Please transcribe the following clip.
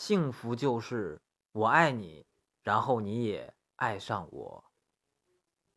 幸福就是我爱你然后你也爱上我。